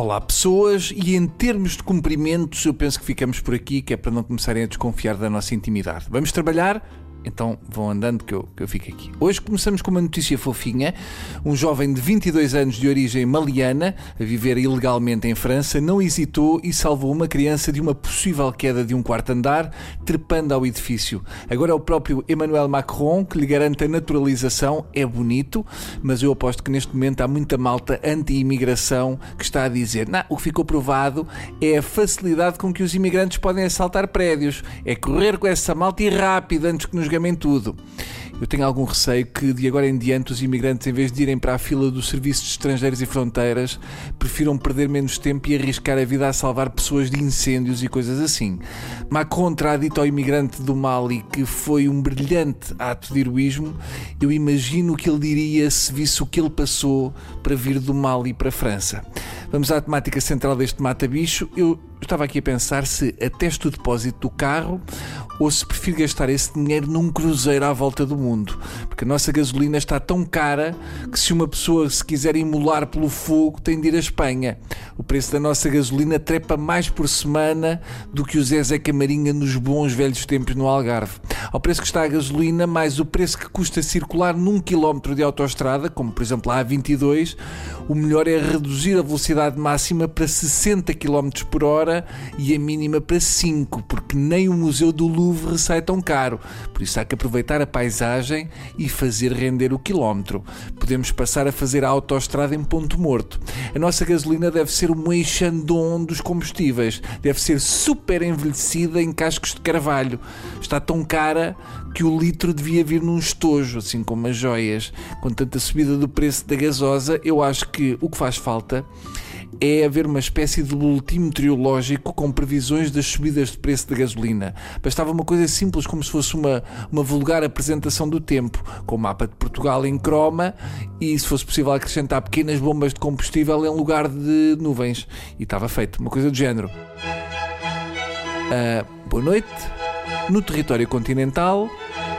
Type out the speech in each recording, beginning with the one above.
Olá pessoas, e em termos de cumprimentos, eu penso que ficamos por aqui, que é para não começarem a desconfiar da nossa intimidade. Vamos trabalhar? Então vão andando que eu, que eu fico aqui. Hoje começamos com uma notícia fofinha. Um jovem de 22 anos de origem maliana, a viver ilegalmente em França, não hesitou e salvou uma criança de uma possível queda de um quarto andar, trepando ao edifício. Agora é o próprio Emmanuel Macron que lhe garante a naturalização. É bonito, mas eu aposto que neste momento há muita malta anti-imigração que está a dizer: não, o que ficou provado é a facilidade com que os imigrantes podem assaltar prédios. É correr com essa malta e rápido antes que nos gamem tudo. Eu tenho algum receio que de agora em diante os imigrantes, em vez de irem para a fila dos serviços de estrangeiros e fronteiras, prefiram perder menos tempo e arriscar a vida a salvar pessoas de incêndios e coisas assim. Macron terá dito ao imigrante do Mali que foi um brilhante ato de heroísmo. Eu imagino o que ele diria se visse o que ele passou para vir do Mali para a França. Vamos à temática central deste mata-bicho. Eu estava aqui a pensar se atesto o depósito do carro ou se prefiro gastar esse dinheiro num cruzeiro à volta do mundo. Porque a nossa gasolina está tão cara que se uma pessoa se quiser imolar pelo fogo tem de ir à Espanha. O preço da nossa gasolina trepa mais por semana do que o Zezé Camarinha nos bons velhos tempos no Algarve. Ao preço que está a gasolina, mais o preço que custa circular num quilómetro de autoestrada, como por exemplo a A22, o melhor é reduzir a velocidade máxima para 60 km por hora e a mínima para 5, porque nem o Museu do Louvre sai tão caro. Por isso há que aproveitar a paisagem e fazer render o quilómetro. Podemos passar a fazer a autoestrada em ponto morto. A nossa gasolina deve ser o Moixandon dos combustíveis. Deve ser super envelhecida em cascos de carvalho. Está tão cara que o litro devia vir num estojo, assim como as joias. Com tanta subida do preço da gasosa, eu acho que o que faz falta é haver uma espécie de boletim meteorológico com previsões das subidas de preço da gasolina. Bastava uma coisa simples, como se fosse uma, uma vulgar apresentação do tempo, com o mapa de Portugal em croma e, se fosse possível, acrescentar pequenas bombas de combustível em lugar de nuvens. E estava feito, uma coisa do género. Uh, boa noite. No território continental,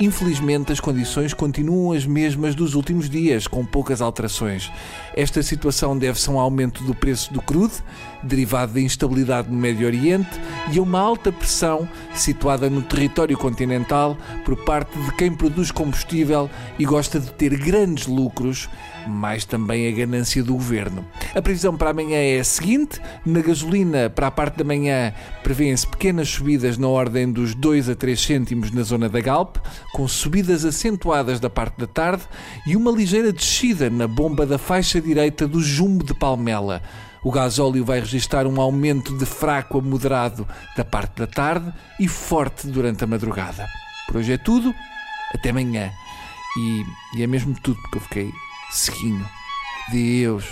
Infelizmente, as condições continuam as mesmas dos últimos dias, com poucas alterações. Esta situação deve-se a um aumento do preço do crudo, derivado da instabilidade no Médio Oriente, e a uma alta pressão situada no território continental por parte de quem produz combustível e gosta de ter grandes lucros mais também a ganância do governo. A previsão para amanhã é a seguinte: na gasolina, para a parte da manhã, prevêem-se pequenas subidas na ordem dos 2 a 3 cêntimos na zona da Galp, com subidas acentuadas da parte da tarde e uma ligeira descida na bomba da faixa direita do Jumbo de Palmela. O gasóleo vai registrar um aumento de fraco a moderado da parte da tarde e forte durante a madrugada. Por hoje é tudo, até amanhã. E, e é mesmo tudo porque eu fiquei Seguinho. Deus.